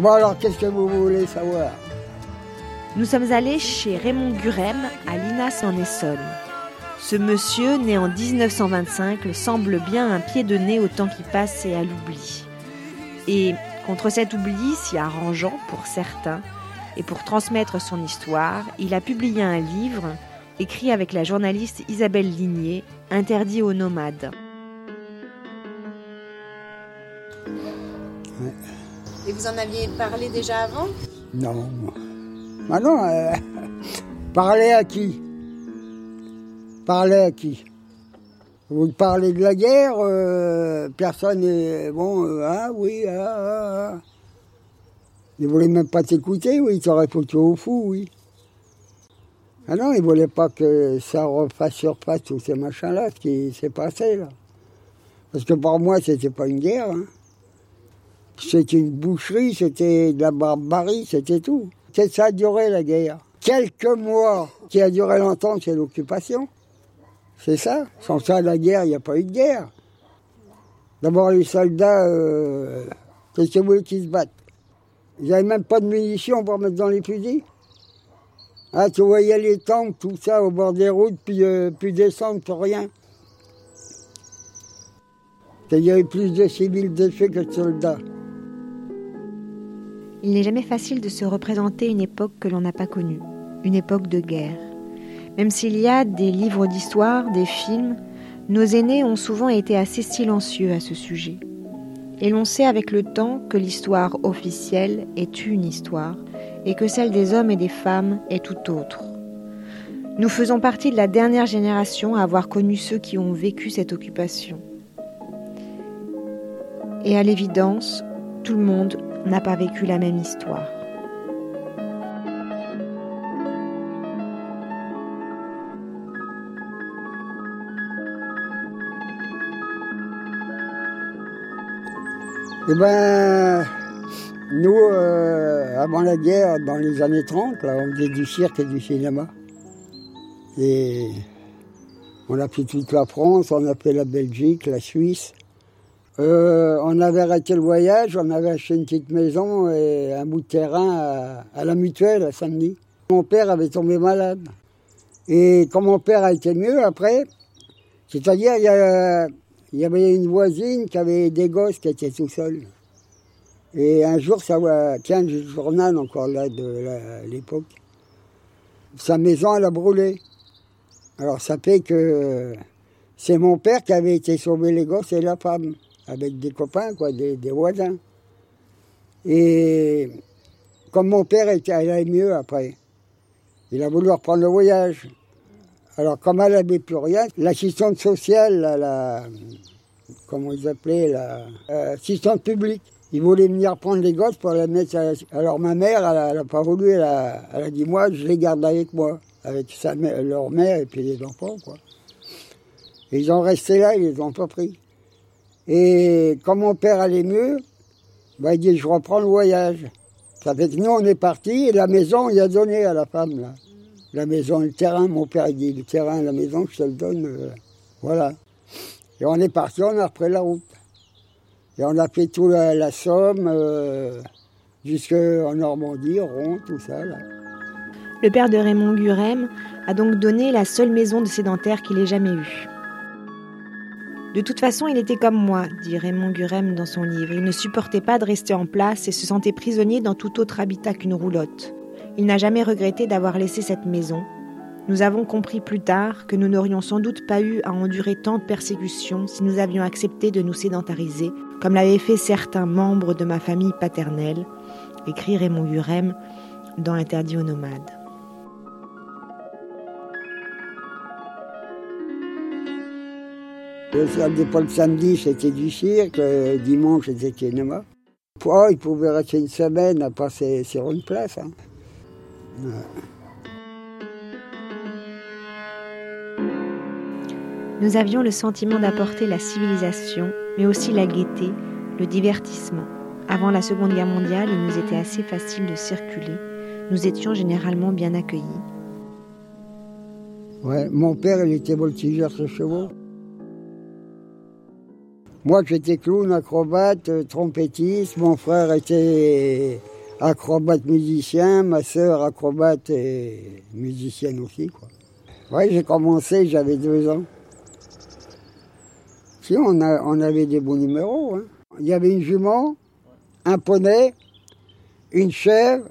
Bon alors, qu'est-ce que vous voulez savoir Nous sommes allés chez Raymond Gurem à Linas en Essonne. Ce monsieur, né en 1925, semble bien un pied de nez au temps qui passe et à l'oubli. Et contre cet oubli, si arrangeant pour certains, et pour transmettre son histoire, il a publié un livre écrit avec la journaliste Isabelle Ligné, Interdit aux nomades. Vous en aviez parlé déjà avant Non. Ah non, euh, parler à qui? Parler à qui? Vous parlez de la guerre, euh, personne n'est... Bon, euh, ah oui, ah, ah, ah. Ils voulaient même pas t'écouter, oui, ils t'auraient foutu au fou, oui. Ah non, ils voulaient pas que ça refasse surface tous ces machins-là, ce qui s'est passé, là. Parce que pour moi, c'était pas une guerre. Hein. C'était une boucherie, c'était de la barbarie, c'était tout. Ça a duré, la guerre. Quelques mois qui a duré longtemps, c'est l'occupation. C'est ça. Sans ça, la guerre, il n'y a pas eu de guerre. D'abord, les soldats, euh, qu'est-ce que vous voulez qu'ils se battent? Ils n'avaient même pas de munitions pour mettre dans les fusils. Ah, tu voyais les tanks, tout ça, au bord des routes, puis, euh, puis descendre pour rien. Il y avait plus de civils défaits que de soldats. Il n'est jamais facile de se représenter une époque que l'on n'a pas connue, une époque de guerre. Même s'il y a des livres d'histoire, des films, nos aînés ont souvent été assez silencieux à ce sujet. Et l'on sait avec le temps que l'histoire officielle est une histoire et que celle des hommes et des femmes est tout autre. Nous faisons partie de la dernière génération à avoir connu ceux qui ont vécu cette occupation. Et à l'évidence, tout le monde n'a pas vécu la même histoire. Eh ben, nous, euh, avant la guerre, dans les années 30, là, on faisait du cirque et du cinéma. Et on a fait toute la France, on a fait la Belgique, la Suisse. Euh, on avait arrêté le voyage, on avait acheté une petite maison et un bout de terrain à, la mutuelle à Saint-Denis. Mon père avait tombé malade. Et quand mon père a été mieux après, c'est-à-dire il y, avait une voisine qui avait des gosses qui étaient tout seuls. Et un jour, ça tiens, le journal encore là de l'époque. Sa maison, elle a brûlé. Alors ça fait que c'est mon père qui avait été sauver les gosses et la femme avec des copains, quoi, des, voisins. Et comme mon père était, allait mieux après, il a voulu reprendre le voyage. Alors, comme elle n'avait plus rien, l'assistante sociale, la, comment ils appelaient, l'assistante publique, ils voulaient venir prendre les gosses pour les mettre Alors, ma mère, elle n'a pas voulu, elle a, dit, moi, je les garde avec moi, avec sa leur mère et puis les enfants, quoi. Ils ont resté là, ils les ont pas pris. Et quand mon père allait mieux, bah, il dit je reprends le voyage. Ça fait nous on est partis et la maison il a donné à la femme. La maison, le terrain, mon père dit le terrain, la maison, je te le donne. Euh, voilà. Et on est parti, on a repris la route. Et on a fait toute la, Somme, euh, jusqu'en Normandie, Rond, tout ça. Le père de Raymond Gurem a donc donné la seule maison de sédentaire qu'il ait jamais eue. De toute façon, il était comme moi, dit Raymond Gurem dans son livre. Il ne supportait pas de rester en place et se sentait prisonnier dans tout autre habitat qu'une roulotte. Il n'a jamais regretté d'avoir laissé cette maison. Nous avons compris plus tard que nous n'aurions sans doute pas eu à endurer tant de persécutions si nous avions accepté de nous sédentariser, comme l'avaient fait certains membres de ma famille paternelle, écrit Raymond Gurem dans Interdit aux nomades. Le, pas le samedi, c'était du cirque, le dimanche, c'était cinéma. Oh, il pouvait rester une semaine à passer sur une place. Hein. Nous avions le sentiment d'apporter la civilisation, mais aussi la gaieté, le divertissement. Avant la Seconde Guerre mondiale, il nous était assez facile de circuler. Nous étions généralement bien accueillis. Ouais, mon père, il était voltigeur de chevaux. Moi, j'étais clown, acrobate, euh, trompettiste. Mon frère était acrobate musicien, ma sœur acrobate et musicienne aussi. Quoi. J'ai commencé, j'avais deux ans. Si, on, a, on avait des bons numéros. Hein. Il y avait une jument, un poney, une chèvre,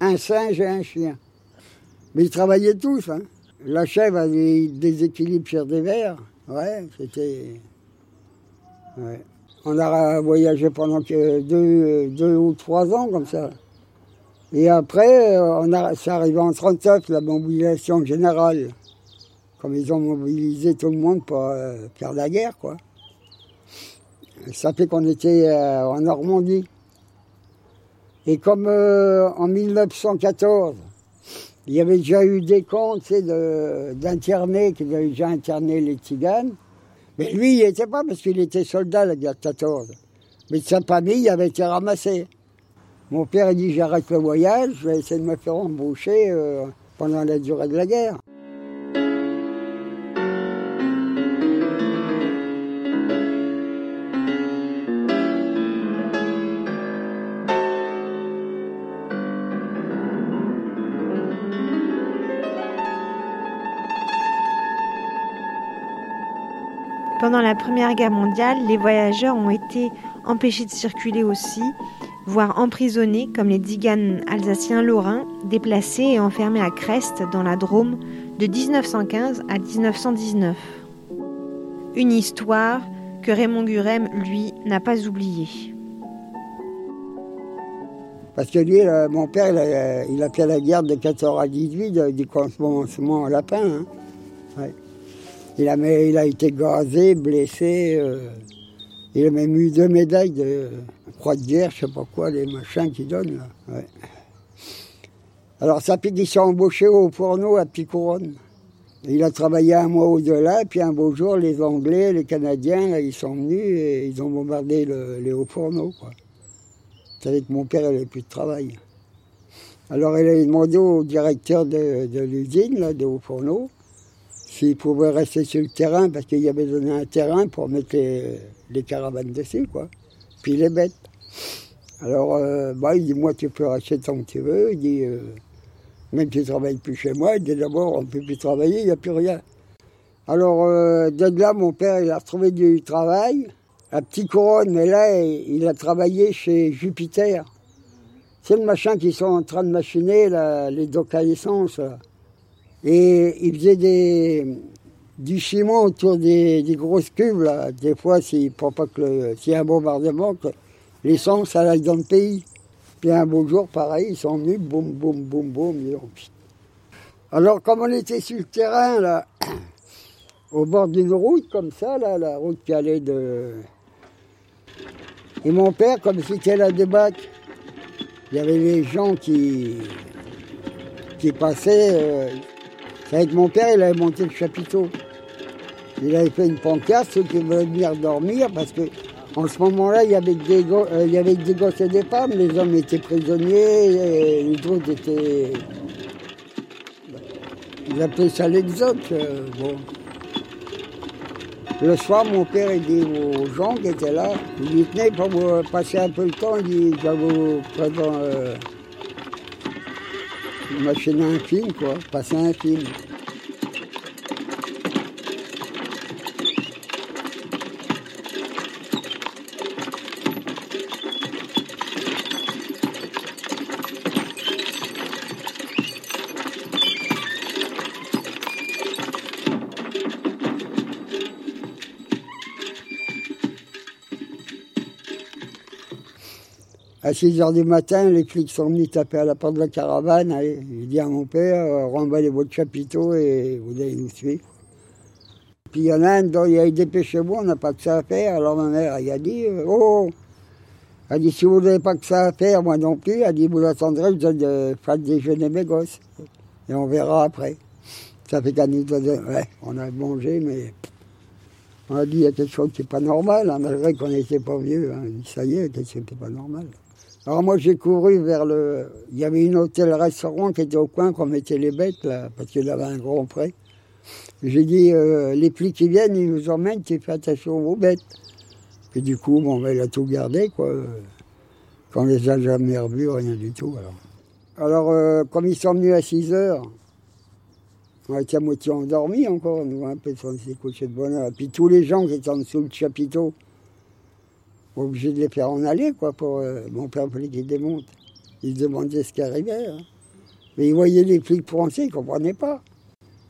un singe et un chien. Mais ils travaillaient tous. Hein. La chèvre avait des équilibres sur des verres. Ouais, c'était. On a voyagé pendant deux, ou trois ans comme ça. Et après, on a, c'est arrivé en 39, la mobilisation générale. Comme ils ont mobilisé tout le monde pour euh, faire la guerre, quoi. Ça fait qu'on était euh, en Normandie. Et comme euh, en 1914, il y avait déjà eu des comptes d'interner, qui avaient déjà interné les Tiganes, mais lui, il n'y était pas parce qu'il était soldat la guerre 14. Mais sa famille il avait été ramassé. Mon père a dit j'arrête le voyage, je vais essayer de me faire embaucher euh, pendant la durée de la guerre. Pendant la Première Guerre mondiale, les voyageurs ont été empêchés de circuler aussi, voire emprisonnés, comme les diganes alsaciens lorrains, déplacés et enfermés à Crest, dans la Drôme, de 1915 à 1919. Une histoire que Raymond Gurem, lui, n'a pas oubliée. Parce que lui, mon père, il a, fait la guerre de 14 à 18, du commencement au lapin. Hein. Il a, il a été gazé, blessé. Euh, il a même eu deux médailles de croix de guerre, je sais pas quoi, les machins qu'ils donnent là. Alors ça fait qu'ils sont embauchés au fourneau à Petit Couronne. Il a travaillé un mois au-delà, puis un beau jour, les Anglais, les Canadiens, ils sont venus et ils ont bombardé les hauts fourneaux. Quoi. Ça que mon père n'avait plus de travail. Alors il a demandé au directeur de, l'usine, des hauts fourneaux, s'il pouvait rester sur le terrain, parce qu'il y avait donné un terrain pour mettre les, caravanes dessus, quoi. Puis les bêtes. Alors, euh, bah, il dit, moi, tu peux rester tant que tu veux. Il dit, euh, même tu ne travailles plus chez moi, il dit, d'abord, on ne peut plus travailler, il n'y a plus rien. Alors, euh, de là, mon père, il a retrouvé du travail à Petit Couronne, mais là, il a travaillé chez Jupiter. C'est le machin qui sont en train de machiner, les docks à essence, et il faisait des, du ciment autour des, grosses cuves, là. Des fois, pour pas que s'il y a un bombardement, que l'essence, ça aille dans le pays. Puis un beau jour, pareil, ils sont venus, boum, boum, boum, boum. Alors, comme on était sur le terrain, là, au bord d'une route comme ça, là, la route qui allait de. Et mon père, comme c'était la débac, il y avait les gens qui, qui passaient. Euh, avec mon père, il avait monté le chapiteau. Il avait fait une pancarte, ceux qui voulaient venir dormir, parce que en ce moment-là, il y avait des, euh, il y avait des gosses et des femmes. Les hommes étaient prisonniers, les autres étaient. Ils appelaient ça l'exode. Euh, bon. Le soir, mon père il dit aux gens qui étaient là, il dit tenez, pour vous passer un peu le temps, il dit je vais vous présenter. Euh, un film, quoi, passer un film. À 6 heures du matin, les flics sont venus taper à la porte de la caravane. il dit à mon père, euh, remballez votre chapiteau et vous allez nous suivre. Puis il y en a un dont il a dépêchez-vous, on n'a pas que ça à faire. Alors ma mère, a dit, euh, oh, elle a dit, si vous n'avez pas que ça à faire, moi non plus, elle a dit, vous attendrez, vous allez faire déjeuner mes gosses. Et on verra après. Ça fait qu'à nous ouais, on a mangé, mais on a dit, il y a quelque chose qui n'est pas normal, hein, malgré qu'on n'était pas vieux. Hein. Ça y est, quelque chose qui n'est pas normal? Alors moi j'ai couru vers le... Il y avait une hôtel-restaurant qui était au coin qu'on mettait les bêtes là, parce qu'il avait un grand prêt. J'ai dit, euh, les flics qui viennent, ils nous emmènent, tu fais attention aux bêtes. Puis du coup, bon, ben, il a tout gardé, quoi. Quand les a jamais revus, rien du tout, alors. Alors, euh, comme ils sont venus à 6 heures, on était à moitié endormis encore, nous, un peu, on s'est couché de bonne heure. Puis tous les gens qui étaient en dessous du chapiteau, obligés de les faire en aller, quoi, pour euh, mon père voulait qu'ils démontent. Ils se demandaient ce qui arrivait. hein. Mais ils voyaient les flics français, ils ne comprenaient pas.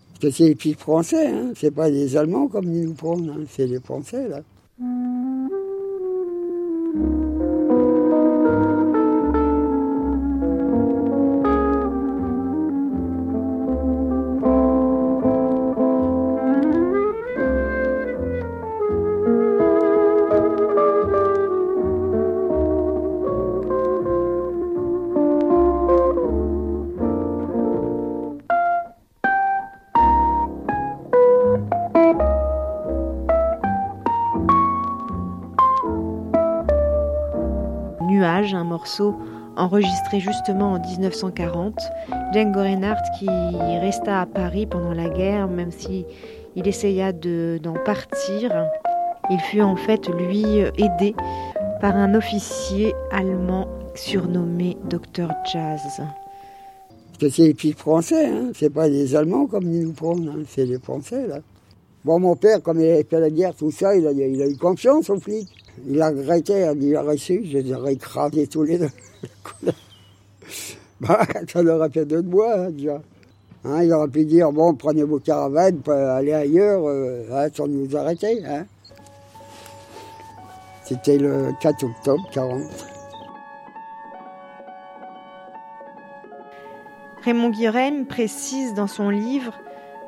Parce que c'est les flics français, hein. c'est pas les Allemands comme ils nous prennent, hein. c'est les Français, là. Enregistré justement en 1940. Django Reinhardt qui resta à Paris pendant la guerre, même si il essaya de- d'en partir, il fut en fait lui aidé par un officier allemand surnommé Dr Jazz. C'est les flics français, hein. c'est pas les Allemands comme ils nous prennent, hein. c'est les Français, là. Bon, mon père, comme il avait fait la guerre, tout ça, il a, il a eu confiance aux flics. Il a regretté, il a reçu, je les aurais écrasés tous les deux. bah, ça leur a fait deux de hein, déjà. Hein, il aurait pu dire, bon, prenez vos caravanes, allez ailleurs, euh, hein, sans nous arrêter. Hein. C'était le 4 octobre 40. Raymond Guirem précise dans son livre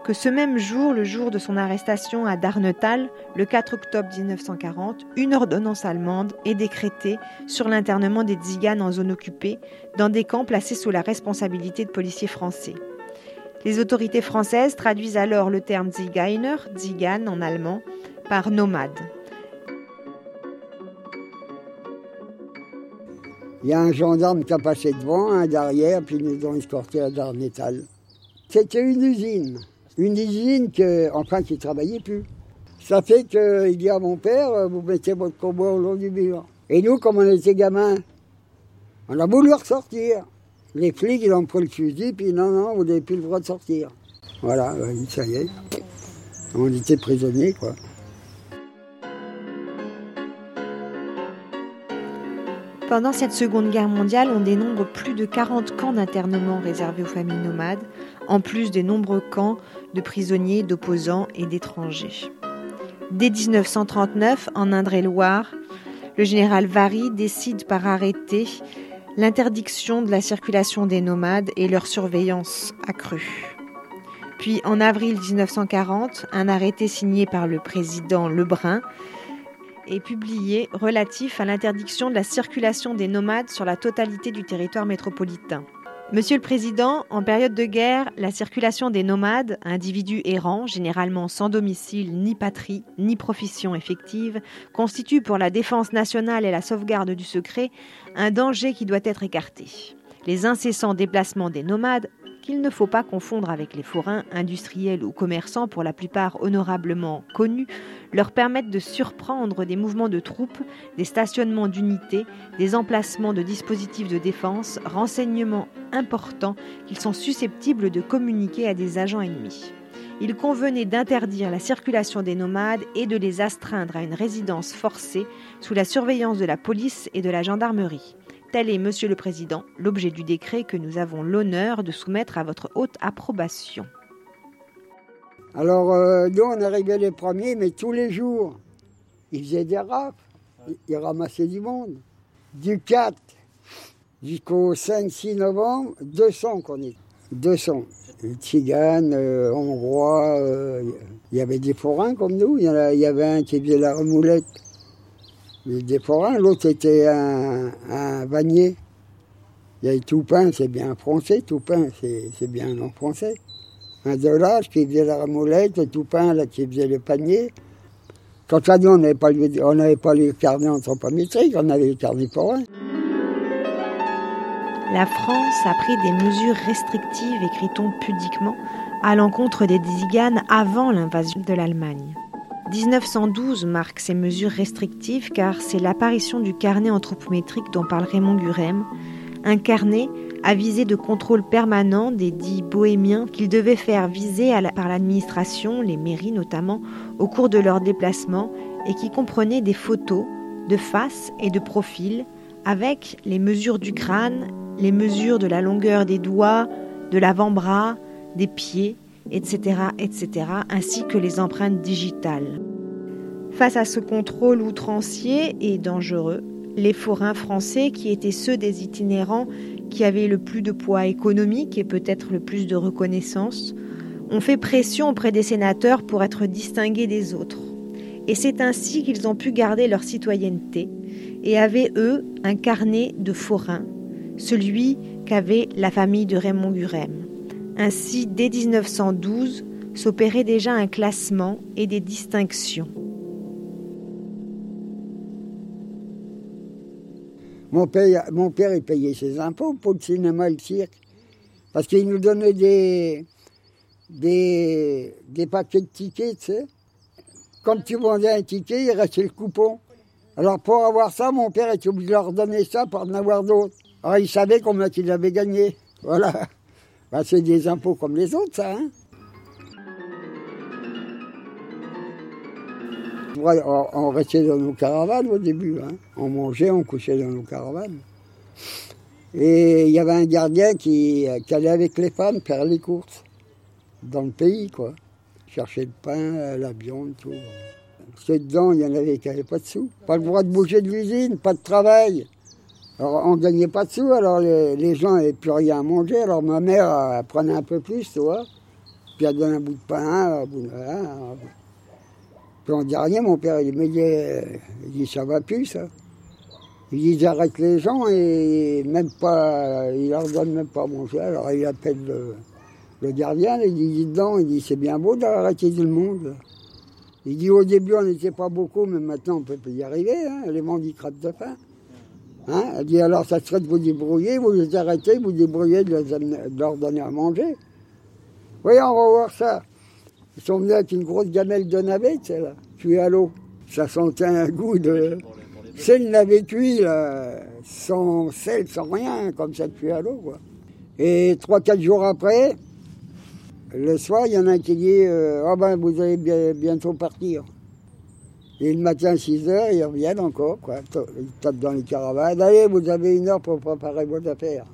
que ce même jour, le jour de son arrestation à Darnetal, le 4 octobre 1940, une ordonnance allemande est décrétée sur l'internement des Tziganes en zone occupée dans des camps placés sous la responsabilité de policiers français. Les autorités françaises traduisent alors le terme Zigeiner, Zigan en allemand, par nomade. Il y a un gendarme qui a passé devant, un derrière, puis ils nous ont escortés à Darnétal. C'était une usine. Une usine qui ne travaillait plus. Ça fait qu'il dit à mon père, vous mettez votre combat au long du mur. Et nous, comme on était gamins, on a voulu ressortir. Les flics, ils ont pris le fusil, puis non, non, vous n'avez plus le droit de sortir. Voilà, euh, ça y est. On était prisonniers, quoi. Pendant cette Seconde Guerre mondiale, on dénombre plus de 40 camps d'internement réservés aux familles nomades, en plus des nombreux camps de prisonniers, d'opposants et d'étrangers. Dès 1939, en Indre-et-Loire, le général Vary décide par arrêté l'interdiction de la circulation des nomades et leur surveillance accrue. Puis en avril 1940, un arrêté signé par le président Lebrun est publié relatif à l'interdiction de la circulation des nomades sur la totalité du territoire métropolitain. Monsieur le Président, en période de guerre, la circulation des nomades, individus errants, généralement sans domicile, ni patrie, ni profession effective, constitue pour la défense nationale et la sauvegarde du secret un danger qui doit être écarté. Les incessants déplacements des nomades qu'il ne faut pas confondre avec les forains, industriels ou commerçants pour la plupart honorablement connus, leur permettent de surprendre des mouvements de troupes, des stationnements d'unités, des emplacements de dispositifs de défense, renseignements importants qu'ils sont susceptibles de communiquer à des agents ennemis. Il convenait d'interdire la circulation des nomades et de les astreindre à une résidence forcée sous la surveillance de la police et de la gendarmerie. Tel est, Monsieur le Président, l'objet du décret que nous avons l'honneur de soumettre à votre haute approbation. Alors, euh, nous, on arrivait les premiers, mais tous les jours, ils faisaient des rafles, ils- ramassaient du monde. Du 4 jusqu'au 5-6 novembre, 200 qu'on est. 200. Tziganes, euh, Hongrois, euh, il y avait des forains comme nous. Il y, avait un qui faisait la remoulette. Des forains, l'autre était un, un vannier. Il y avait Toupin, c'est bien français, Toupin, c'est bien en français un Delage qui faisait la remoulette, le Toupin là, qui faisait le panier. Quant à nous, on n'avait pas, pas les carnets anthropométriques, on avait les carnets forains. La France a pris des mesures restrictives, écrit-on pudiquement, à l'encontre des Tziganes avant l'invasion de l'Allemagne. 1912 marque ces mesures restrictives car c'est l'apparition du carnet anthropométrique dont parle Raymond Gurem, un carnet à visée de contrôle permanent des dits bohémiens qu'ils devaient faire viser par l'administration, les mairies notamment, au cours de leurs déplacements et qui comprenait des photos de face et de profil avec les mesures du crâne, les mesures de la longueur des doigts, de l'avant-bras, des pieds, etc., etc., ainsi que les empreintes digitales. Face à ce contrôle outrancier et dangereux, les forains français, qui étaient ceux des itinérants qui avaient le plus de poids économique et peut-être le plus de reconnaissance, ont fait pression auprès des sénateurs pour être distingués des autres. Et c'est ainsi qu'ils ont pu garder leur citoyenneté et avaient, eux, un carnet de forains, celui qu'avait la famille de Raymond Gurem. Ainsi, dès 1912, s'opérait déjà un classement et des distinctions. Mon père, mon père payait ses impôts pour le cinéma et le cirque. Parce qu'il nous donnait des, des, papiers de tickets, tu sais. Quand tu vendais un ticket, il restait le coupon. Alors pour avoir ça, mon père était obligé de leur donner ça pour en avoir d'autres. Alors il savait combien il avait gagné. Voilà. Ben, c'est des impôts comme les autres, ça. Hein on, restait dans nos caravanes au début. Hein. On mangeait, on couchait dans nos caravanes. Et il y avait un gardien qui, allait avec les femmes faire les courses dans le pays, quoi. Chercher le pain, la viande, tout. Que dedans, il y en avait qui n'avaient pas de sous. Pas le droit de bouger de l'usine, pas de travail. Alors, on ne gagnait pas de sous, alors les, gens n'avaient plus rien à manger. Alors, ma mère prenait un peu plus, tu vois. Puis elle donnait un bout de pain, un bout de... puis en dernier, mon père, il me dit, il dit ça va plus, ça. Il dit, j'arrête les gens et même pas, il leur donne même pas à manger. Alors, il appelle le, gardien, il dit, dis dedans, il dit, c'est bien beau d'arrêter tout le monde. Il dit, au début, on n'était pas beaucoup, mais maintenant, on peut y arriver, hein, les crapent de faim. Hein Elle dit alors ça serait de vous débrouiller, vous les arrêtez, vous débrouillez de, leur donner à manger. Oui, on va voir ça. Ils sont venus avec une grosse gamelle de navette, là, cuit à l'eau. Ça sentait un goût de. C'est le navet cuit, là, sans sel, sans rien, comme ça, cuit à l'eau, quoi. Et trois, quatre jours après, le soir, il y en a un qui dit euh, Ah ben, vous allez bientôt partir. Et le matin à 6 heures, ils reviennent encore, quoi. Ils tapent dans les caravanes. Allez, vous avez une heure pour préparer vos affaires.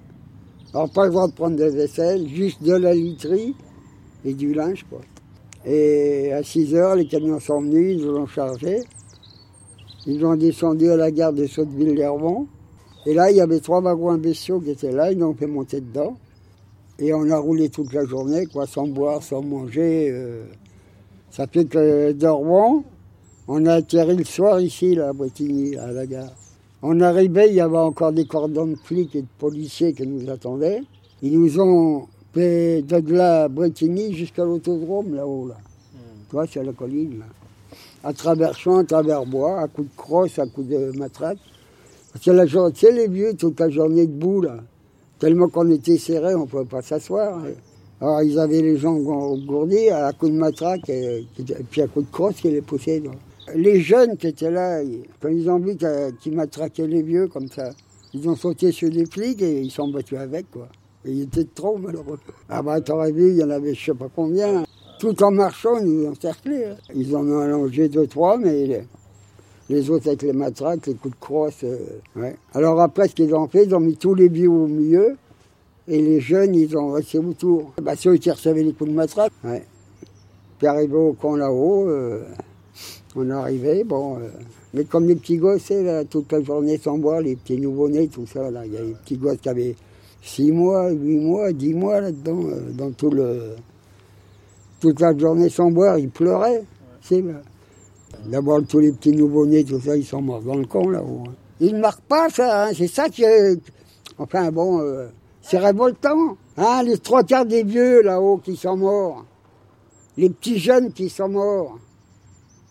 Alors, pas le droit de prendre des vaisselles, juste de la literie et du linge, quoi. Et à 6 heures, les camions sont venus, ils l'ont chargé. Ils ont descendu à la gare de Sotteville-Lermont. Et là, il y avait trois wagons imbéciaux qui étaient là, ils nous ont fait monter dedans. Et on a roulé toute la journée, quoi, sans boire, sans manger. Euh. Ça fait que Dormont, on a atterri le soir ici, là, à Bretigny, à la gare. On arrivait, il y avait encore des cordons de flics et de policiers qui nous attendaient. Ils nous ont de là à Bretigny jusqu'à l'autodrome, là-haut, là. Hmm. Tu vois, c'est la colline, là. À travers champs, à travers bois, à coups de crosse, à coups de matraque. La journée, tu sais, les vieux, toute la journée debout, là. Tellement qu'on était serrés, on ne pouvait pas s'asseoir. Alors, ils avaient les jambes gourdies à coups de matraque et, puis à coups de crosse qui les poussaient les jeunes qui étaient là, quand ils ont vu qu'ils matraquaient les vieux comme ça, ils ont sauté sur les flics et ils sont battus avec, quoi. Et ils étaient trop malheureux. Ah bah t'aurais vu, il y en avait je sais pas combien. Tout en marchant, ils nous cerclés. Hein. Ils en ont allongé deux, trois, mais les, autres avec les matraques, les coups de crosse. Euh. Alors après, ce qu'ils ont fait, ils ont mis tous les vieux au milieu. Et les jeunes, ils ont resté autour. Bah, ceux qui recevaient les coups de matraque. Puis arrivé au camp là-haut, euh, on arrivait, bon. Euh, mais comme les petits gosses, là, toute la journée sans boire, les petits nouveau-nés, tout ça, là. Il y a des petits gosses qui avaient 6 mois, 8 mois, 10 mois là-dedans, euh, dans tout le. Toute la journée sans boire, ils pleuraient. C'est D'abord, tous les petits nouveau-nés, tout ça, ils sont morts dans le camp là-haut. Hein. Ils ne marquent pas ça, hein. c'est ça qui est. Enfin bon, euh, c'est révoltant. Hein, les trois quarts des vieux là-haut qui sont morts. Les petits jeunes qui sont morts.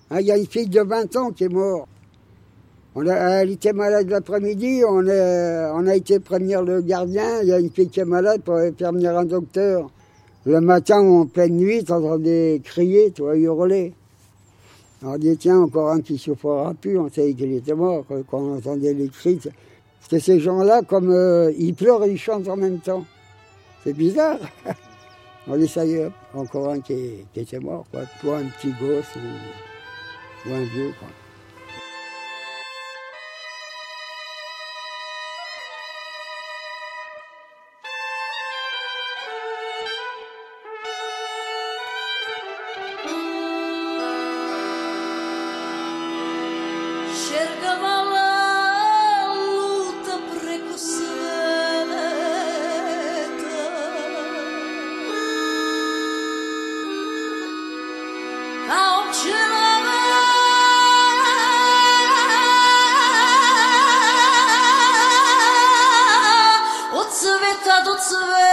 Ah, il y a une fille de 20 ans qui est morte. On a, elle était malade l'après-midi, on a, été prévenir le gardien, il y a une fille qui est malade pour faire venir un docteur. Le matin, en pleine nuit, t'entendais crier, tu vois, hurler. On dit, tiens, encore un qui souffrira plus, on savait qu'il était mort quand on entendait les cris. Parce que ces gens-là, comme euh, ils pleurent et ils chantent en même temps. C'est bizarre. on dit, ça y est, encore un qui, était mort, quoi. Toi, un petit gosse ou, un vieux. That's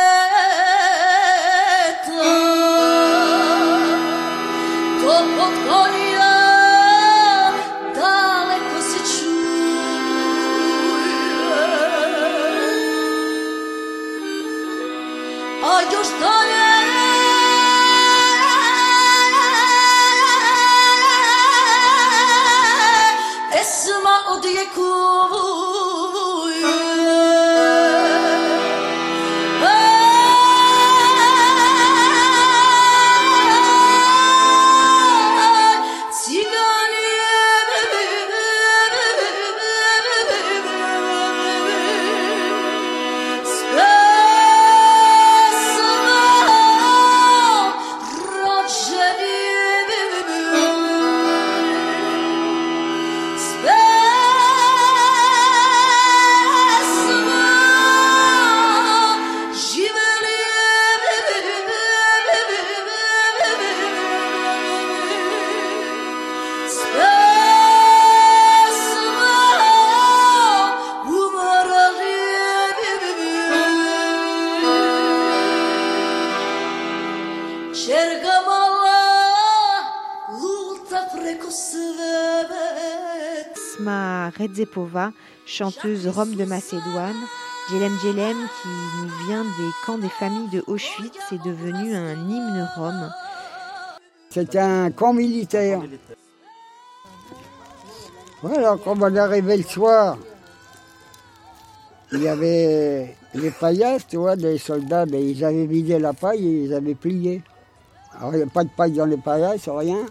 Redzepova, chanteuse rome de Macédoine. Jelem Jelem, qui nous vient des camps des familles de Auschwitz, est devenu un hymne rome. C'était un camp militaire. Voilà, quand on arrivé le soir, il y avait les paillasses, tu vois, des soldats, mais ils avaient vidé la paille et ils avaient plié. Alors il n'y a pas de paille dans les paillasses, rien.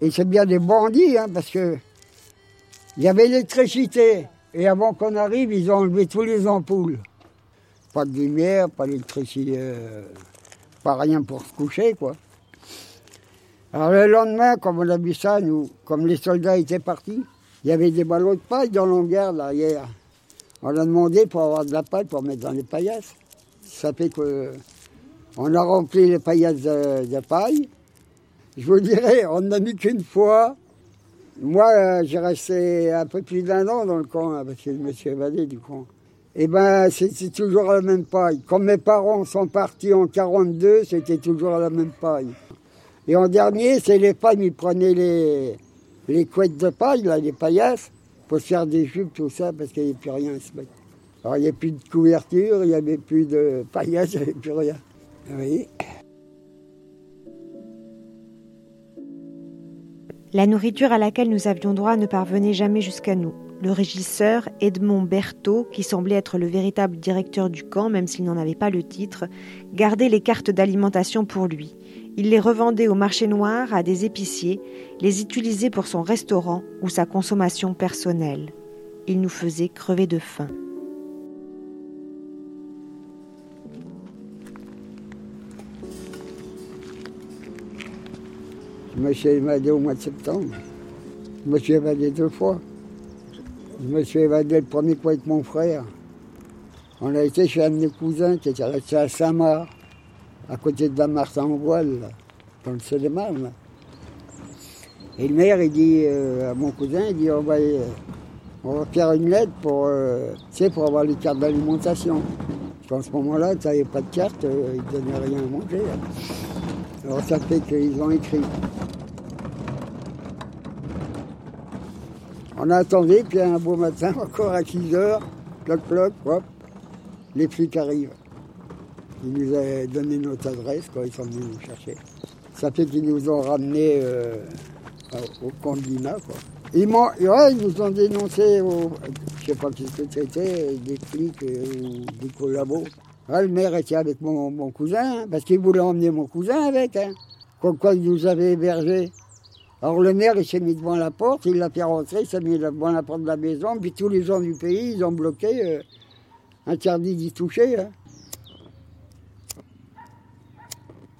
Et c'est bien des bandits, hein, parce que il y avait l'électricité. Et avant qu'on arrive, ils ont enlevé tous les ampoules. Pas de lumière, pas d'électricité, euh, pas rien pour se coucher, quoi. Alors le lendemain, comme on a vu ça, nous, comme les soldats étaient partis, il y avait des ballons de paille dans l'hangar derrière. On a demandé pour avoir de la paille pour mettre dans les paillasses. Ça fait que on a rempli les paillasses de, de paille. Je vous dirais, on n'a mis qu'une fois moi, euh, j'ai resté un peu plus d'un an dans le camp, hein, parce que je me suis évadé du camp. Et eh ben, c'est toujours la même paille. Comme mes parents sont partis en 42, c'était toujours la même paille. Et en dernier, c'est les femmes, ils prenaient les, les couettes de paille, les paillasses, pour se faire des jupes, tout ça, parce qu'il n'y avait plus rien à se mettre. Alors, il n'y avait plus de couverture, il n'y avait plus de paillasses, il n'y avait plus rien. Oui. La nourriture à laquelle nous avions droit ne parvenait jamais jusqu'à nous. Le régisseur Edmond Berthaud, qui semblait être le véritable directeur du camp, même s'il n'en avait pas le titre, gardait les cartes d'alimentation pour lui. Il les revendait au marché noir à des épiciers, les utilisait pour son restaurant ou sa consommation personnelle. Il nous faisait crever de faim. Je me suis évadé au mois de septembre. Je me suis évadé deux fois. Je me suis évadé le premier fois avec mon frère. On a été chez un de mes cousins qui était à Saint-Marc, à côté de la Martin en voile, dans le Seine-et-Marne. Et le maire, il dit euh, à mon cousin, il dit on va, euh, on va faire une lettre pour, euh, pour avoir les cartes d'alimentation. Parce qu'en ce moment-là, tu n'avais pas de carte, ils ne donnaient rien à manger. Alors ça fait qu'ils ont écrit. On a attendu, puis un beau matin, encore à 6 heures, cloc, cloc, hop, les flics arrivent. Ils nous ont donné notre adresse, quand ils sont venus nous chercher. Ça fait qu'ils nous ont ramenés euh, au Lina, quoi. Ils, m'ont- ouais, ils nous ont dénoncé, au, je sais pas que c'était, des flics euh, ou des collabos. Le maire était avec mon, cousin, parce qu'il voulait emmener mon cousin avec, hein. Comme quoi il nous avait hébergés. Alors le maire, il s'est mis devant la porte, il l'a fait rentrer, il s'est mis devant la porte de la maison, puis tous les gens du pays, ils ont bloqué, euh, interdit d'y toucher. hein.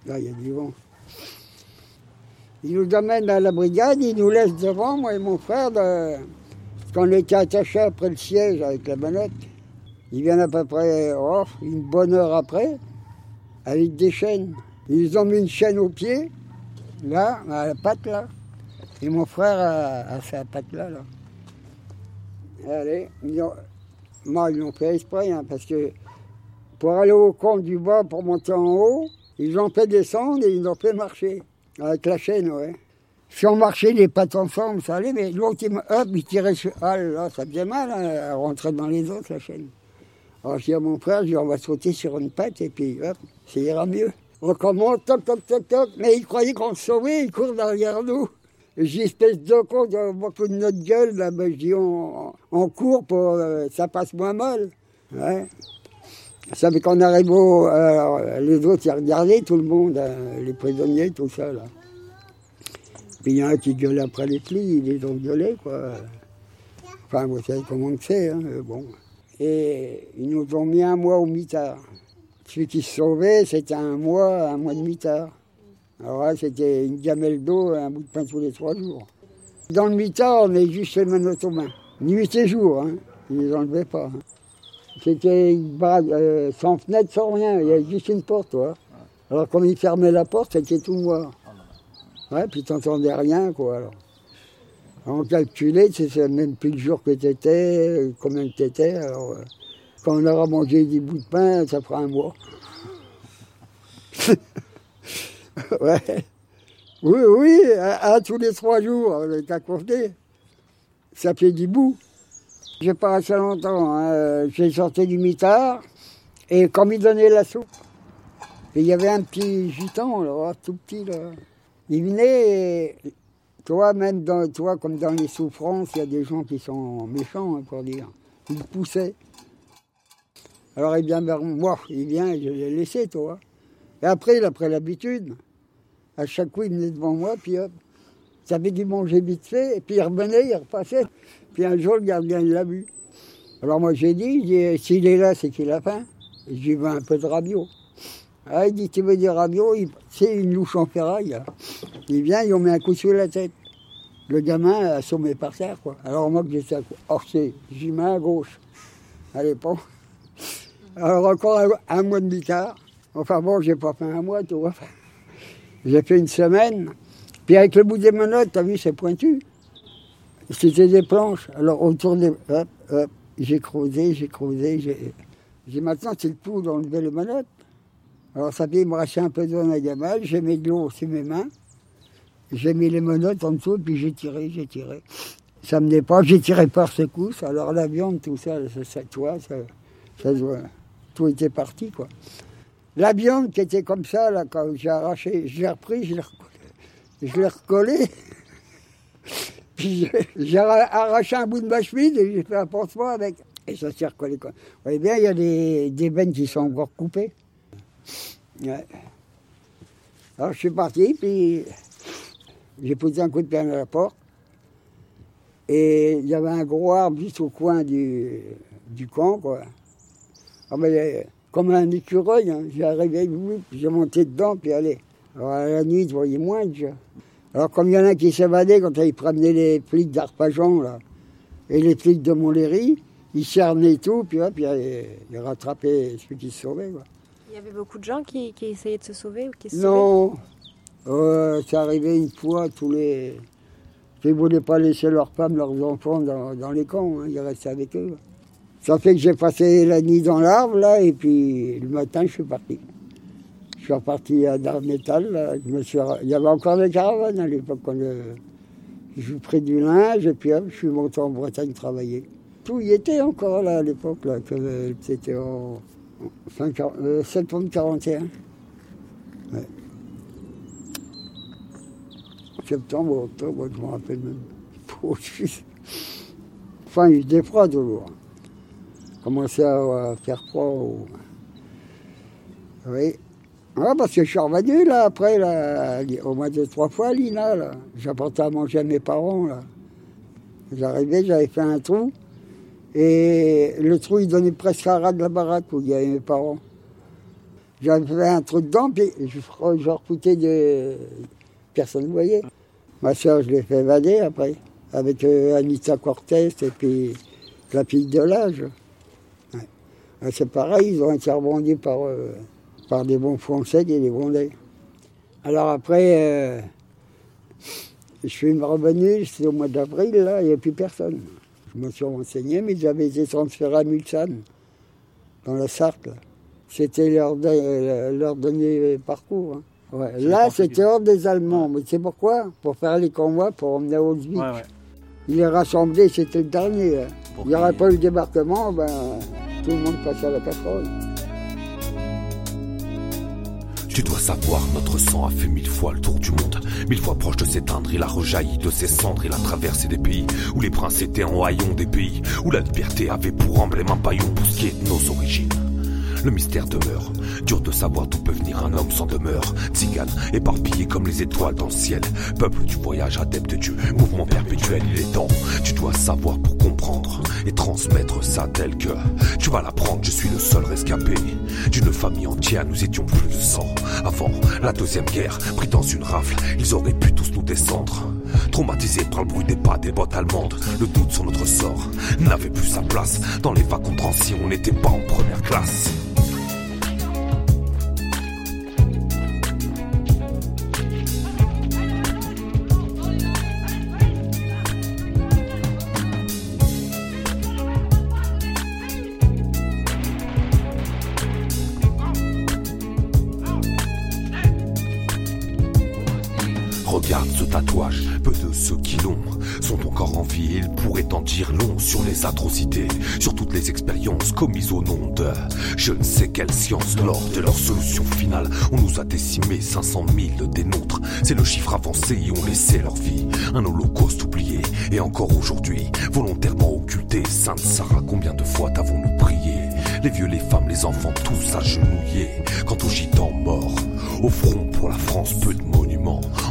Là, il y a du vent. Il nous amène à la brigade, il nous laisse devant, moi et mon frère, de... parce qu'on était attachés après le siège avec la manette. Ils viennent à peu près oh, une bonne heure après, avec des chaînes. Ils ont mis une chaîne au pied, là, à la patte là. Et mon frère a, a fait la patte là, là. Allez, ils ont- moi, ils l'ont fait exprès, hein, parce que pour aller au camp du bas, pour monter en haut, ils l'ont fait descendre et ils l'ont fait marcher. Avec la chaîne, ouais. Si on marchait les pattes ensemble, ça allait, mais l'autre, il, hop, il tirait sur... Ah là, ça faisait mal, hein, à rentrer dans les autres, la chaîne. Alors je dis à mon frère, je dis, on va sauter sur une patte et puis hop, ça ira mieux. On commence, toc, toc, toc, toc, mais il croyait qu'on se sauvait, il court derrière nous. J'ai espèce de con, foutre notre gueule, là, ben, je dis, on, on court pour, euh, ça passe moins mal. Ouais. Ça fait qu'on arrive au, les autres, ils regardaient tout le monde, hein, les prisonniers, tout ça, là. Puis il y en a qui gueulent après les flics, ils les ont gueulés, quoi. Enfin, vous savez comment c'est, hein, bon. Et ils nous ont mis un mois au mitard. Celui qui se sauvait, c'était un mois, un mois de mitard. Alors là, c'était une gamelle d'eau, un bout de pain tous les trois jours. Dans le mitard, on est juste les mains. Nuit et jour, hein. Ils les enlevaient pas. hein. C'était une euh, sans fenêtre, sans rien. Il y avait juste une porte. Alors quand ils fermaient la porte, c'était tout noir. Ouais, puis t'entendais rien, quoi. On calculait, tu sais même plus le jour que t'étais, combien que t'étais, alors... euh, quand on aura mangé 10 bouts de pain, ça fera un mois. ouais. Oui, oui, à, tous les trois jours, on est accordé. Ça fait 10 bouts. J'ai pas resté longtemps. hein. J'ai sorti du mitard, et comme il donnait la soupe, il y avait un petit gitan, tout petit, là. Il venait, et, toi, même dans, toi, comme dans les souffrances, il y a des gens qui sont méchants, hein, pour dire. Il poussait. Alors il vient vers moi, il vient, je l'ai laissé, toi. Et après, il a pris l'habitude. À chaque coup, il venait devant moi, puis hop. Ça avait dû manger vite fait, et puis il revenait, il repassait. Puis un jour, le gardien, il l'a vu. Alors moi, j'ai dit, s'il est là, c'est qu'il a faim. J'ai veux un peu de rabio. Ah, il dit, tu veux rabio Il- C'est une louche en ferraille. Il vient, ils ont mis un coup sur la tête. Le gamin a assommé par terre, quoi. Alors moi, que j'étais c'est, j'y mets à gauche, à l'époque. Alors encore un, mois de mitard. Enfin bon, j'ai pas fait un mois, tu vois. J'ai fait une semaine. Puis avec le bout des menottes, t'as vu, c'est pointu. C'était des planches. Alors autour des... Hop, hop, j'ai creusé, j'ai creusé, j'ai... J'ai maintenant, c'est le tout d'enlever les menottes. Alors ça me restait un peu dans la gamelle, j'ai mis de l'eau sur mes mains. J'ai mis les menottes en dessous, puis j'ai tiré, j'ai tiré. Ça me pas, j'ai tiré par secousses. Alors la viande, tout ça, ça, ça, tu vois, ça. Tout était parti, quoi. La viande qui était comme ça, là, quand j'ai arraché, je l'ai repris, je l'ai recollé. Puis j'ai- j'ai arra- arraché un bout de ma chemise et j'ai fait un pansement avec. Et ça s'est recollé, quoi. Vous voyez bien, il y a des, des veines qui sont encore coupées. Ouais. Alors je suis parti, puis j'ai posé un coup de pied à la porte. Et il y avait un gros arbre juste au coin du, du camp, quoi. Ah comme un écureuil, hein. j'ai arrivé, puis j'ai monté dedans, puis allez. Alors à la nuit, je voyais moins déjà. Alors comme il y en a qui s'évadaient quand ils prenaient les flics d'Arpajon, là, et les flics de Montlhéry, ils cernaient tout, puis hop, ils, ils rattrapaient ceux qui se sauvaient, quoi. Il y avait beaucoup de gens qui, qui essayaient de se sauver ou qui se Non, Euh, c'est arrivé une fois tous les. Ils ne voulaient pas laisser leurs femmes, leurs enfants dans, dans les camps, hein, ils restaient avec eux. Ça fait que j'ai passé la nuit dans l'arbre, là, et puis le matin, je suis parti. Je suis reparti à je me suis... il y avait encore des caravanes à l'époque. le- Je suis pris du linge, et puis hop, je suis monté en Bretagne travailler. Tout y était encore, là, à l'époque, là, que euh, c'était en, euh, septembre 41. septembre, octobre, je me rappelle même. Enfin, il faisait froid toujours. Commençait à faire froid. Oui. Ah, parce que je suis revenu, là, après, là, au moins de trois fois Lina. J'apportais à manger à mes parents, là. J'arrivais, j'avais fait un trou. Et le trou, il donnait presque à ras de la baraque où il y avait mes parents. J'avais un trou dedans, puis je, je refoutais de... Personne ne voyait. Ma soeur, je l'ai fait évader après, avec euh, Anita Cortez et puis la fille de l'âge. C'est pareil, ils ont été rebondis par, euh, par des bons français et des bondés. Alors après, euh, je suis revenu, c'était au mois d'avril, là, il n'y a plus personne. Je me suis renseigné, mais ils avaient été transférés à Mulsanne, dans la Sarthe. C'était leur, leur dernier parcours. Hein. Là, c'était hors des Allemands. Mais c'est pourquoi? Pour faire les convois, pour emmener à Auschwitz. Il est rassemblé, c'était le dernier. Hein. Il n'y aurait pas eu le débarquement, ben, tout le monde passait à la casserole. Tu dois savoir, notre sang a fait mille fois le tour du monde. Mille fois proche de s'éteindre, il a rejailli de ses cendres. Il a traversé des pays où les princes étaient en haillons, des pays où la liberté avait pour emblème un paillon pour ce qui est de nos origines. Le mystère demeure. Dur de savoir d'où peut venir un homme sans demeure. Tzigane, éparpillé comme les étoiles dans le ciel. Peuple du voyage, adepte de Dieu. Mouvement perpétuel, il est temps. Tu dois savoir pour comprendre et transmettre ça tel que tu vas l'apprendre. Je suis le seul rescapé d'une famille entière. Nous étions plus de sang. Avant la deuxième guerre, pris dans une rafle, ils auraient pu tous nous descendre. Traumatisés par le bruit des pas des bottes allemandes, le doute sur notre sort n'avait plus sa place. Dans les vagues si on n'était pas en première classe. Sur les atrocités, sur toutes les expériences commises au nom de je ne sais quelle science. Lors de leur solution finale, on nous a décimé 500 000 des nôtres. C'est le chiffre avancé et ont laissé leur vie. Un holocauste oublié et encore aujourd'hui, volontairement occulté. Sainte Sarah, combien de fois t'avons-nous prié? Les vieux, les femmes, les enfants, tous agenouillés. Quant aux gitans morts, au front pour la France, peu de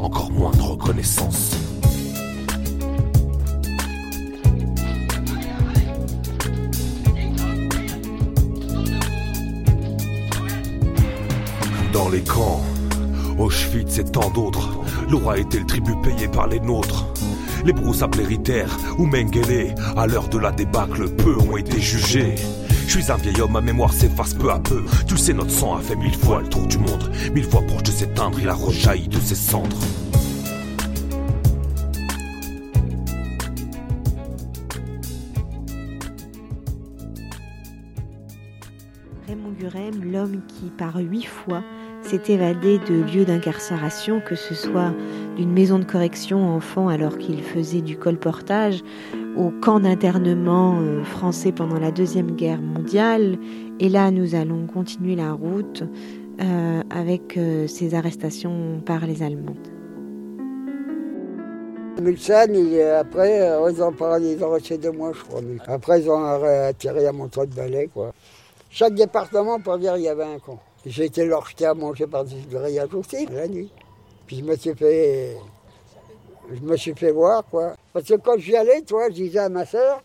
encore moins de reconnaissance. dans les camps. Auschwitz et tant d'autres, l'aura été le tribut payé par les nôtres. Les broussards héritaires ou Mengele, à l'heure de la débâcle, peu ont été jugés. Je suis un vieil homme, ma mémoire s'efface peu à peu. Tu sais, notre sang a fait mille fois le tour du monde. Mille fois proche de s'éteindre, il a rejailli de ses cendres. Raymond Gurem, l'homme qui, par huit fois, s'est évadé de lieux d'incarcération, que ce soit d'une maison de correction enfant alors qu'il faisait du colportage, au camp d'internement euh, français pendant la Deuxième Guerre mondiale. Et là, nous allons continuer la route euh, avec euh, ces arrestations par les Allemands. Mulsanne, après, ils ont parlé, ils ont resté de moi, je crois. Après, ils ont attiré à mon de balai, quoi. Chaque département, pour dire, il y avait un camp. J'ai été leur jeter à manger par des grillages aussi, la nuit. Puis je me suis fait. Je me suis fait voir, quoi. Parce que quand j'y allais, toi, je disais à ma soeur,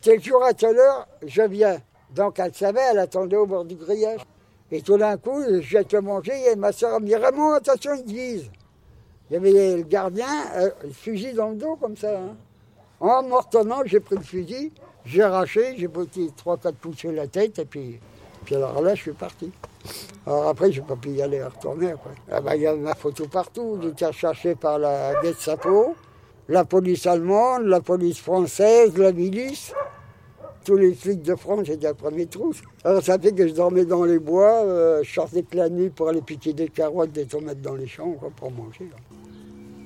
tel jour à telle heure, je viens. Donc elle savait, elle attendait au bord du grillage. Et tout d'un coup, je viens te manger et ma soeur me dit Raymond, attention, ils disent. Il y avait le gardien, euh, le fusil dans le dos comme ça. Hein. En m'ortonnant, j'ai pris le fusil, j'ai arraché, j'ai pris trois, quatre coups sur la tête et puis puis alors là, je suis parti. Alors après, je n'ai pas pu y aller retourner. Ah bah, il y a ma photo partout. J'étais recherché par la Gestapo, la police allemande, la police française, la milice. Tous les flics de France, j'étais à premier trou. Alors ça fait que je dormais dans les bois, euh, je sortais que la nuit pour aller piquer des carottes, des tomates dans les champs pour manger.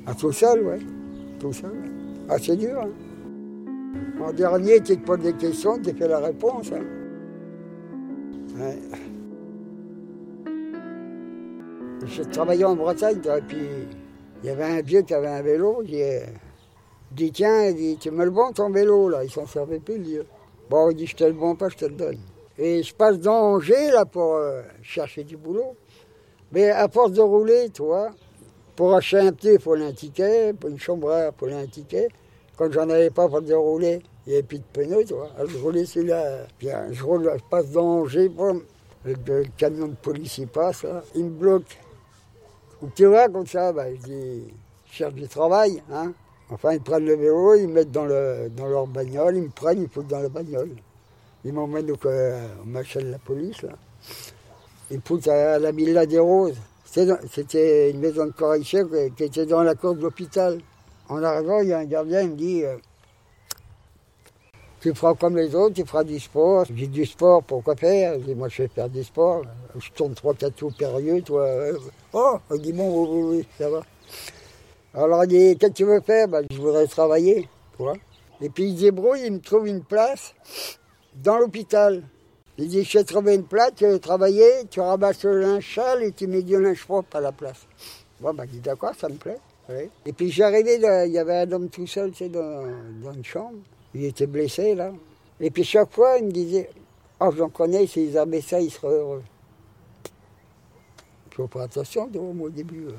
Ah, tout seul, ouais. Tout seul. Ah, c'est dur. Hein. En dernier, tu te poses des questions, tu fais la réponse. Hein. J'ai travaillé en Bretagne, et puis Il y avait un vieux qui avait un vélo, il dit, tiens, il dit, tu me le vends ton vélo là, il s'en servait plus le vieux. Bon, il dit je te le vends pas, je te le donne. Et je passe dans Angers là pour euh, chercher du boulot. Mais à force de rouler, toi, pour acheter un petit, il faut un ticket, pour une chambre il faut un ticket. Quand j'en avais pas pour de rouler, il n'y avait plus de pneus, je roulais celui-là. Je roule, je passe dans Angers, boum, le, camion de police il passe, il me bloque. Ou tu vois, comme ça, bah, je dis, je cherche du travail, hein. Enfin, ils prennent le vélo, ils me mettent dans, le, dans leur bagnole, ils me prennent, ils me foutent dans la bagnole. Ils m'emmènent au, au machin de la police, là. Ils me foutent à la Villa des Roses. C'était une maison de correction qui était dans la cour de l'hôpital. En arrivant, il y a un gardien, il me dit euh, Tu feras comme les autres, tu feras du sport. J'ai dit du sport, pourquoi faire? Je dis Moi, je vais faire du sport. Je tourne trois, quatre tours périlleux, toi. euh, Oh Il dit Bon, oui, oui, ça va. Alors, il dit Qu'est-ce que tu veux faire? Ben, Je voudrais travailler. Et puis, il débrouille, il me trouve une place dans l'hôpital. Il dit, je vais trouver une place, tu veux travailler, tu ramasses le linge sale et tu mets du linge propre à la place. Bon, bah, je dis, d'accord, ça me plaît. Et puis j'arrivais, il y avait un homme tout seul, dans une chambre. Il était blessé, là. Et puis chaque fois, il me disait, oh, j'en connais, s'ils avaient ça, ils seraient heureux. Il faut faire attention, tu au début. euh.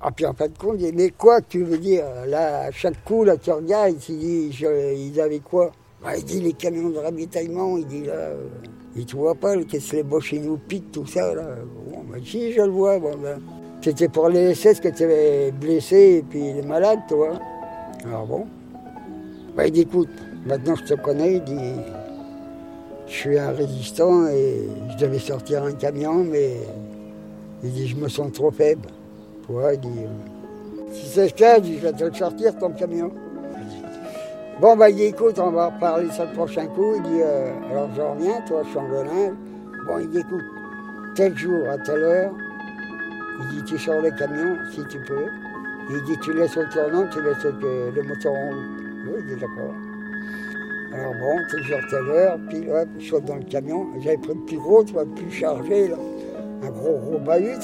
Ah, puis en fin de compte, il dit, mais quoi tu veux dire Là, à chaque coup, là, tu regardes, il dit, je- ils avaient quoi? Bah, Il dit, les camions de ravitaillement, il dit, là, euh, et tu vois pas, qu'est-ce que les boches, nous piquent, tout ça, là. Bon, bah, si, je le vois, bon, ben, c'était pour les SS que tu avais blessés et puis les malades, toi. Alors bon? Bah, il dit, écoute, maintenant je te connais, il dit, je suis un résistant et je devais sortir un camion, mais il dit, je me sens trop faible. Tu vois, il dit, euh, si c'est le cas, je vais te sortir, ton camion. Bon, bah, il dit, écoute, on va reparler ça le prochain coup. Il dit, euh, alors je reviens, toi, je change de linge. Bon, il dit, écoute, tel jour, à telle heure, il dit, tu sors le camion, si tu peux. Il dit, tu laisses au tournant, tu laisses le, le moteur en route. Oui, il dit, d'accord. Alors bon, tel jour, telle heure, puis hop, je saute dans le camion. J'avais pris le plus gros, tu vois, le plus chargé, là. Un gros, gros bahut.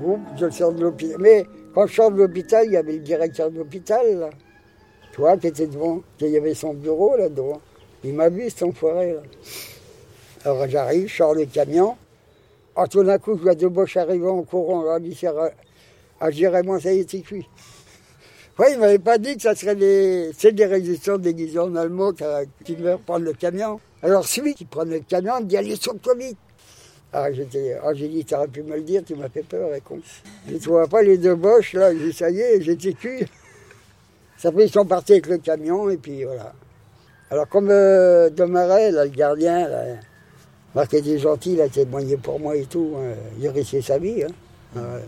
Bon, je sors de l'hôpital. Mais quand je sors de l'hôpital, il y avait le directeur de l'hôpital, là. Tu vois, qui était devant. Y avait son bureau là devant. Il m'a vu, cet enfoiré, là. Alors j'arrive, je sors le camion. Oh, tout d'un coup, je vois deux boches arriver en courant. Là, à, à Jérémon, ça y est, cuit. Oui, il m'avait pas dit que ça serait des, c'est des résistants déguisés en allemand qui, venaient prendre le camion. Alors celui qui prenait le camion me dit allez sur toi vite. Ah, j'étais, ah, j'ai dit, t'aurais pu me le dire, tu m'as fait peur, con. Et tu vois pas les deux boches, là, j'ai ça y est, j'étais cuit. Ça fait, ils sont partis avec le camion, et puis voilà. Alors, comme euh, Demaret, là, le gardien, là, Marc était gentil, il a témoigné pour moi et tout, hein. il a risqué sa vie. hein.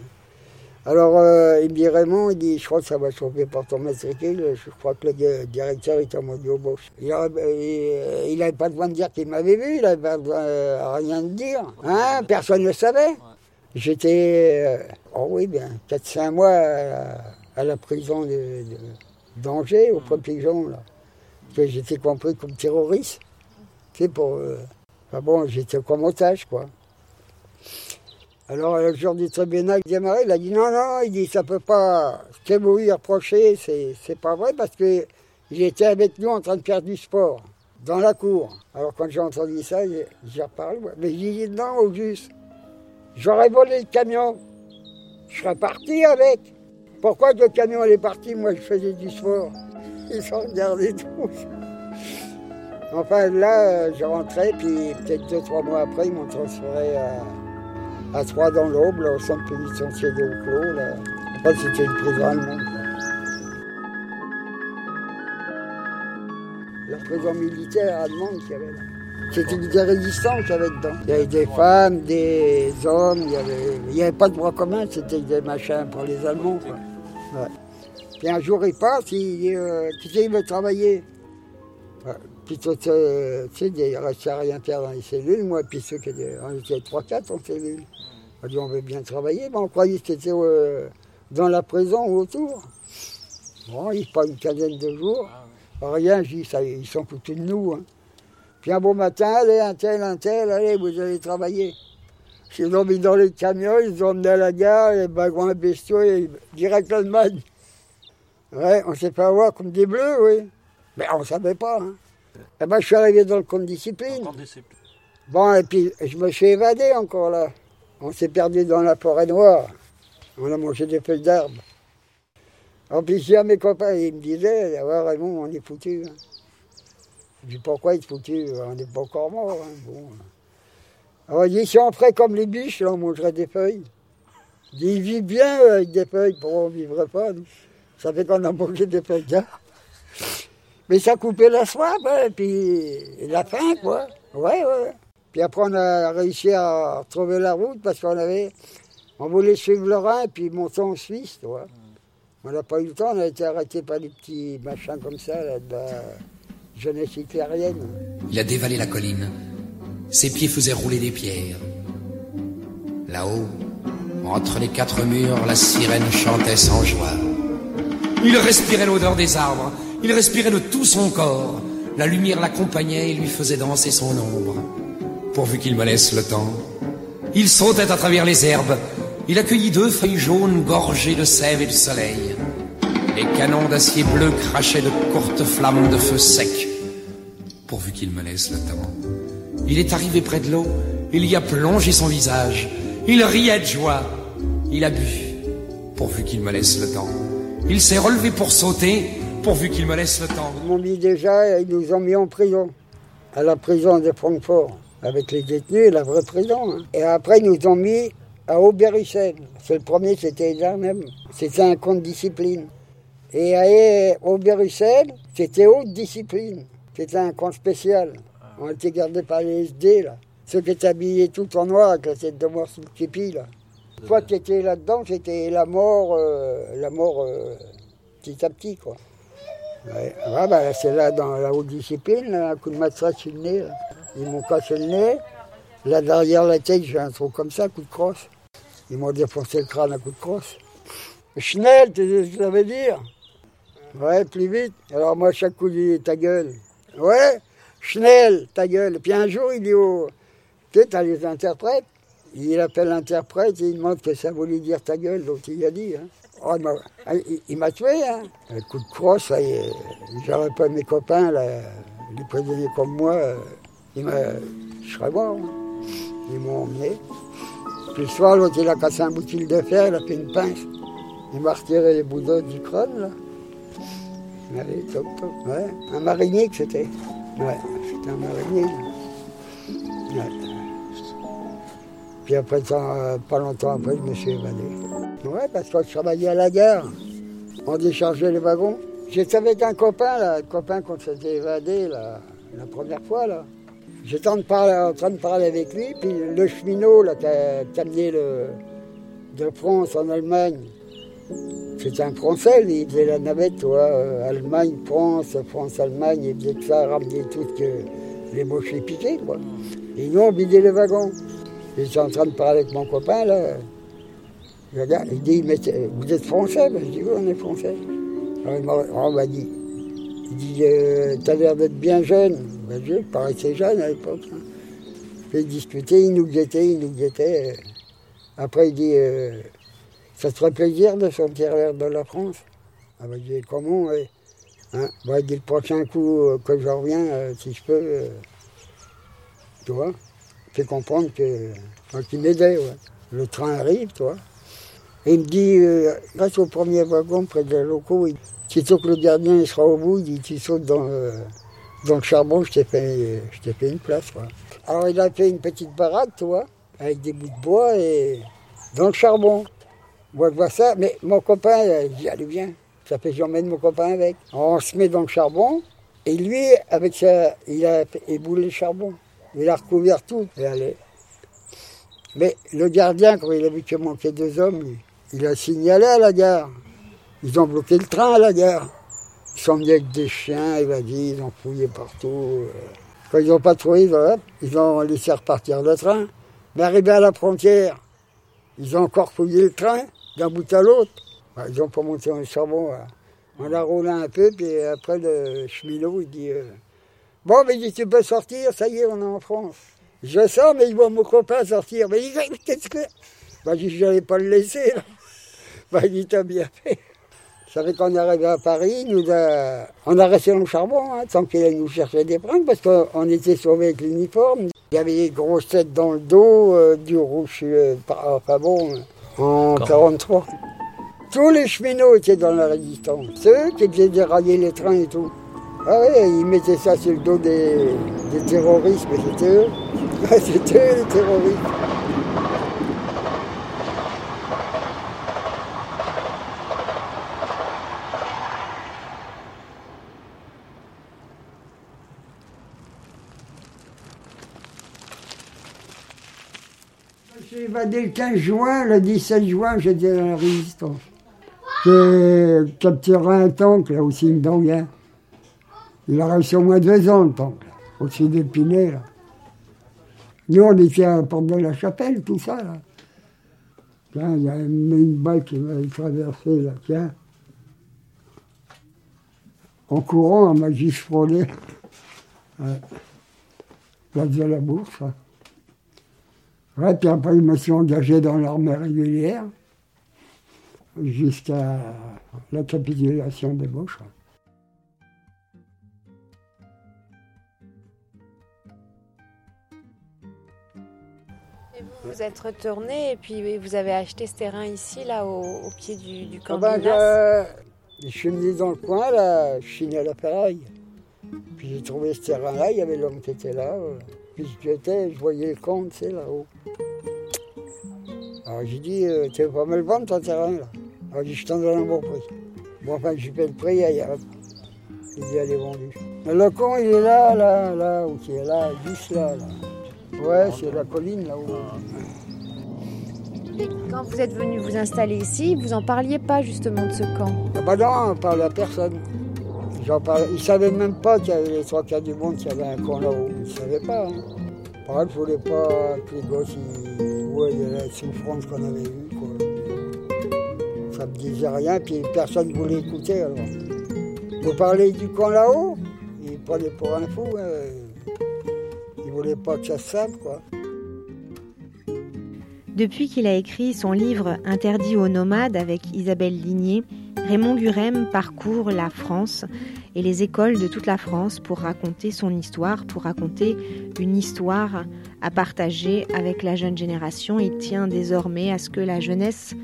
Alors, euh, il me dit Raymond, il dit, je crois que ça va chauffer par ton matricule, je crois que le di- directeur est en mode embauche. Il n'avait pas besoin de dire qu'il m'avait vu, il n'avait pas besoin, euh, rien de dire. Hein, personne ne le savait. J'étais, euh, oh oui, bien, 4-5 mois à, à la prison de, de- d'Angers, au Protégant, là. Parce que j'étais compris comme terroriste. Tu sais, pour. euh, enfin bon, j'étais comme otage, quoi. Alors, le jour du tribunal, Desmarais, il a dit non, non, il dit ça peut pas. Ce que vous lui reprochez, c'est, pas vrai parce que il était avec nous en train de faire du sport dans la cour. Alors, quand j'ai entendu ça, j'ai, reparlé. Mais j'ai dit non, au juste. J'aurais volé le camion. Je serais parti avec. Pourquoi le camion est parti Moi, je faisais du sport. Ils s'en regardaient tous. Enfin, là, je rentrais, puis peut-être deux, trois mois après, ils m'ont transféré à, à Troyes dans l'Aube, là, au centre pénitentiaire de Hauclos. Là. C'était une prison allemande. La prison militaire allemande qu'il y avait là. C'était des résistants qu'il y avait dedans. Il y avait des femmes, des hommes, il n'y avait, pas de droit commun, c'était des machins pour les Allemands. Puis un jour, il passe, il euh, veut travailler. Ouais. Puis tu sais, il restait à rien faire dans les cellules, moi, puis ceux qui étaient, on était 3-4 en cellule. On dit On veut bien travailler, mais on croyait que c'était euh, dans la prison ou autour. Bon, il pas une quinzaine de jours. Rien, je dis, ça, ils sont foutus de nous. hein. Puis un beau matin, allez, un tel, un tel, allez, vous allez travailler. Ils l'ont mis dans les camions, ils ont emmené à la gare, les wagons à bestiaux, et direct l'Allemagne. Ouais, on s'est fait avoir comme des bleus, oui. Mais on ne savait pas. Hein. Et ben, je suis arrivé dans le compte discipline. Bon, et puis je me suis évadé encore là. On s'est perdu dans la forêt noire. On a mangé des feuilles d'arbre. En plus, j'ai à mes copains, ils me disaient, ah, Raymond, on est foutu. Hein. Je dis, pourquoi ils sont foutu? On n'est pas encore mort. Hein. Bon. Alors, ils sont prêts comme les biches, là, on mangerait des feuilles. Ils vivent bien avec des feuilles, pourquoi on ne vivrait pas Ça fait qu'on a mangé des feuilles d'arbre. Mais ça coupait la soif, et puis la faim, quoi. Ouais, ouais. Puis après, on a réussi à retrouver la route parce qu'on avait. On voulait suivre le Rhin et puis monter en Suisse, tu vois. On n'a pas eu le temps, on a été arrêté par des petits machins comme ça, là, de la jeunesse hitlérienne. Il a dévalé la colline. Ses pieds faisaient rouler des pierres. Là-haut, entre les quatre murs, la sirène chantait sans joie. Il respirait l'odeur des arbres, il respirait de tout son corps. La lumière l'accompagnait et lui faisait danser son ombre. Pourvu qu'il me laisse le temps. Il sautait à travers les herbes. Il accueillit deux feuilles jaunes gorgées de sève et de soleil. Les canons d'acier bleu crachaient de courtes flammes de feu sec. Pourvu qu'il me laisse le temps. Il est arrivé près de l'eau. Il y a plongé son visage. Il riait de joie. Il a bu. Pourvu qu'il me laisse le temps. Il s'est relevé pour sauter pourvu qu'il me laisse le temps. M'ont mis déjà, ils nous ont mis en prison, à la prison de Francfort, avec les détenus, la vraie prison. Hein. Et après, ils nous ont mis à Oberussel. C'est le premier, c'était là même. C'était un compte discipline. Et à c'était haute discipline. C'était un camp spécial. On était gardés par les SD, là. Ceux qui étaient habillés tout en noir avec la tête de mort sous le képi, là. Toi qui étais là-dedans, c'était la mort, euh, la mort euh, petit à petit, quoi. Ouais, bah, c'est là dans la haute discipline, un coup de matraque sur le nez. Ils m'ont cassé le nez. Là derrière la tête, j'ai un trou comme ça, coup de crosse. Ils m'ont défoncé le crâne à coup de crosse. Schnell, tu sais ce que ça veut dire? Ouais, plus vite. Alors moi, chaque coup, je dis ta gueule. Ouais, Schnell, ta gueule. Puis un jour, il dit au. Tu sais, t'as les interprètes. Il appelle l'interprète et il demande que ça voulait dire ta gueule. Donc il a dit. Hein. Oh, ah, il m'a tué, hein. Un coup de crosse, j'aurais pas mes copains, là, les prisonniers comme moi, il je serais. Hein. Ils m'ont emmené. Puis le soir, l'autre, il a cassé un boutil de fer, il a fait une pince. Il m'a retiré les boudins du crâne, là. Allez, top, top. Ouais, un marinier que c'était. Ouais, c'était un marinier. Ouais. Puis après, pas longtemps après, je me suis évadé. Ouais, parce que je travaillais à la gare. On déchargeait les wagons. J'étais avec un copain, là, un copain qu'on s'était évadé la première fois. là. J'étais en, en, train de parler avec lui, puis le cheminot là, qui a amené de France en Allemagne, c'était un Français, il faisait la navette, toi, euh, Allemagne, France, France, Allemagne, il faisait que ça, ramener tout que les mochés piqués, quoi. Et nous, on vidait les wagons. J'étais en train de parler avec mon copain, là. Regarde, il dit, mais vous êtes français? Ben, Je dis, oui, on est français. Alors il m'a dit, il dit, euh, t'as l'air d'être bien jeune. Ben, je paraissais jeune à l'époque. Hein. Discutait, il nous guettait, il nous guettait. Après, il dit, euh, ça serait plaisir de sortir l'air de la France. Ah ben, je dis, comment hein? ben, Il dit, le prochain coup euh, que je reviens, si je peux, tu vois, fait comprendre que, qu'il m'aidait. Le train arrive, toi. Et il me dit, euh, grâce au premier wagon près des locaux, il, sitôt que le gardien sera au bout, il dit, tu sautes dans, euh, dans le charbon, je t'ai fait, fait une place. Alors il a fait une petite baraque, tu vois, avec des bouts de bois et dans le charbon. Moi je vois ça, mais mon copain, il dit, allez viens, ça fait j'emmène mon copain avec. on se met dans le charbon, et lui, avec ça, il a éboulé le charbon. Il a recouvert tout. Mais le gardien, quand il a vu qu'il manquait deux hommes, il a signalé à la gare. Ils ont bloqué le train à la gare. Ils sont venus avec des chiens, il dit, ils ont fouillé partout. Quand ils n'ont pas trouvé, ils ont laissé repartir le train. Mais arrivé à la frontière, ils ont encore fouillé le train d'un bout à l'autre. Ils n'ont pas monté le charbon. On a roulé un peu, puis après le cheminot, il dit euh, Bon, mais tu peux sortir, ça y est, on est en France. Je sors, mais il voit mon copain sortir. Mais il dit, qu'est-ce que. Bah, je n'allais pas le laisser, là. Bah, il dit, t'as bien fait. Ça fait qu'on est arrivé à Paris, nous a... on a resté dans le charbon, hein, tant qu'il allait nous chercher des pringues, parce qu'on était sauvés avec l'uniforme. Il y avait des grosses têtes dans le dos, euh, du rouge, euh, enfin bon, en 43. Tous les cheminots étaient dans la résistance. Ceux qui faisaient dérailler les trains et tout. Ah oui, ils mettaient ça sur le dos des, des terroristes, mais c'était eux. c'était eux les terroristes. J'ai évadé le 15 juin, le 17 juin, j'étais dans la résistance. J'ai capturé un tank, là, aussi, une d'Anguin. Il a resté au moins deux ans, le tank, là, au-dessus d'Épinay, là. Nous, on était à la porte de la chapelle, tout ça, là. Tiens, il y a une, balle qui m'avait traversé, là, tiens. En courant, on m'a frôlé. Ouais. Place de la bourse, là. Ouais, puis après, je me suis engagé dans l'armée régulière jusqu'à la capitulation des Boches. Vous, êtes retourné et puis vous avez acheté ce terrain ici, là, au, au pied du, du camp Ah ben, je, je suis venu dans le coin, là, je suis né à la ferraille. Puis j'ai trouvé ce terrain-là, il y avait l'homme qui était là. euh. Puis je étais, je voyais le camp, tu sais, là-haut. Alors j'ai dit, euh, tu veux pas me le vendre ton terrain, là Alors j'ai dit, je t'en donne un bon prix. Bon, enfin, j'ai payé le prix, et hop, il dit, elle est vendue. Mais le camp, il est là, là, là, est là, juste là, là. Ouais, c'est la colline, là-haut. Et quand vous êtes venu vous installer ici, vous en parliez pas justement de ce camp? Ah bah non, on parlait à personne. Ils ne savaient même pas qu'il y avait les trois quarts du monde, qu'il y avait un camp là-haut. Ils ne savaient pas. Hein. Par exemple, je voulais pas que les gosses ils voient la souffrance qu'on avait eue. Ça me disait rien, puis personne ne voulait écouter. Alors. Vous parlez du camp là-haut? Ils prenaient pour un fou. hein. Ils ne voulaient pas que ça se sache, quoi. Depuis qu'il a écrit son livre Interdit aux nomades avec Isabelle Ligné, Raymond Gurem parcourt la France et les écoles de toute la France pour raconter son histoire, pour raconter une histoire à partager avec la jeune génération. Il tient désormais à ce que la jeunesse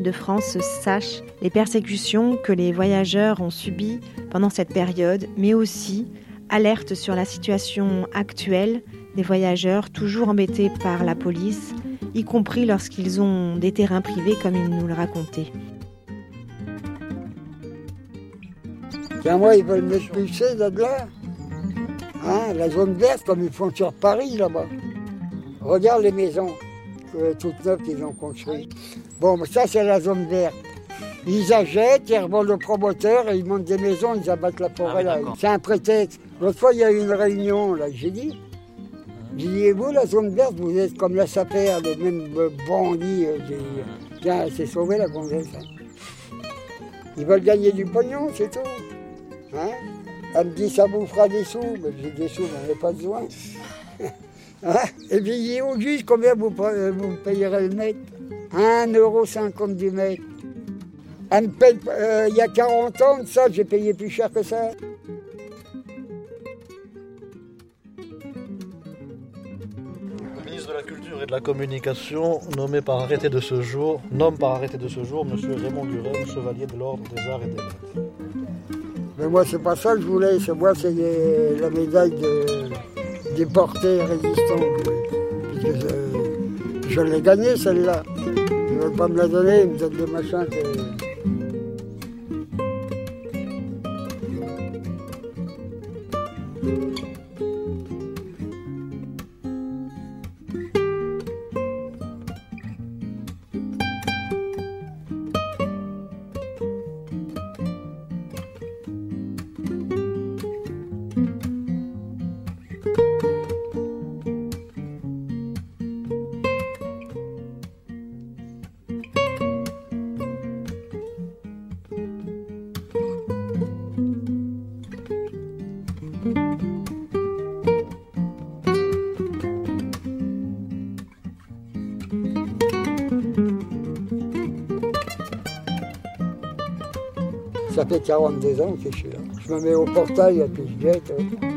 de France sache les persécutions que les voyageurs ont subies pendant cette période, mais aussi alerte sur la situation actuelle des voyageurs toujours embêtés par la police, y compris lorsqu'ils ont des terrains privés comme il nous le racontait. Tiens, moi, ils veulent m'expulser de là. Hein, la zone verte, comme ils font sur Paris, là-bas. Regarde les maisons euh, toutes neuves qu'ils ont construites. Bon, ça, c'est la zone verte. Ils achètent, ils revendent au promoteur, et ils montent des maisons, ils abattent la forêt, là. C'est un prétexte. L'autre fois, il y a eu une réunion, là, j'ai dit. J'ai dit, vous, la zone verte, vous êtes comme la sapère, les mêmes euh, bandits. euh, Tiens, elle s'est sauvée, la gonzesse. hein. Ils veulent gagner du pognon, c'est tout. Hein Elle me dit ça vous fera des sous, mais j'ai des sous, j'en ai pas besoin. Hein Et puis au juge combien vous, vous payerez le mètre? 1,50€ du mètre. Elle me paye, euh, il y a 40 ans ça, j'ai payé plus cher que ça. Le ministre de la Culture et de la Communication, nommé par arrêté de ce jour, nomme par arrêté de ce jour M. Raymond Gurem, chevalier de l'Ordre des Arts et des Lettres. Mais moi, c'est pas ça que je voulais. C'est moi, c'est la médaille de, déportés résistants. Je, je l'ai gagnée, celle-là. Ils veulent pas me la donner, ils me donnent des machins. Ça fait 42 ans que je suis là. Je me mets au portail et puis je guette. Voilà.